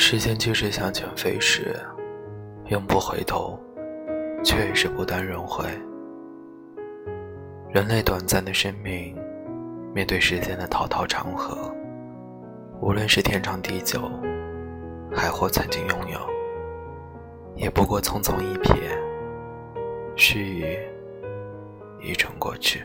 时间就是向前飞逝，永不回头，却也是不断轮回。人类短暂的生命，面对时间的滔滔长河，无论是天长地久，还或曾经拥有，也不过匆匆一瞥，须臾已成过去。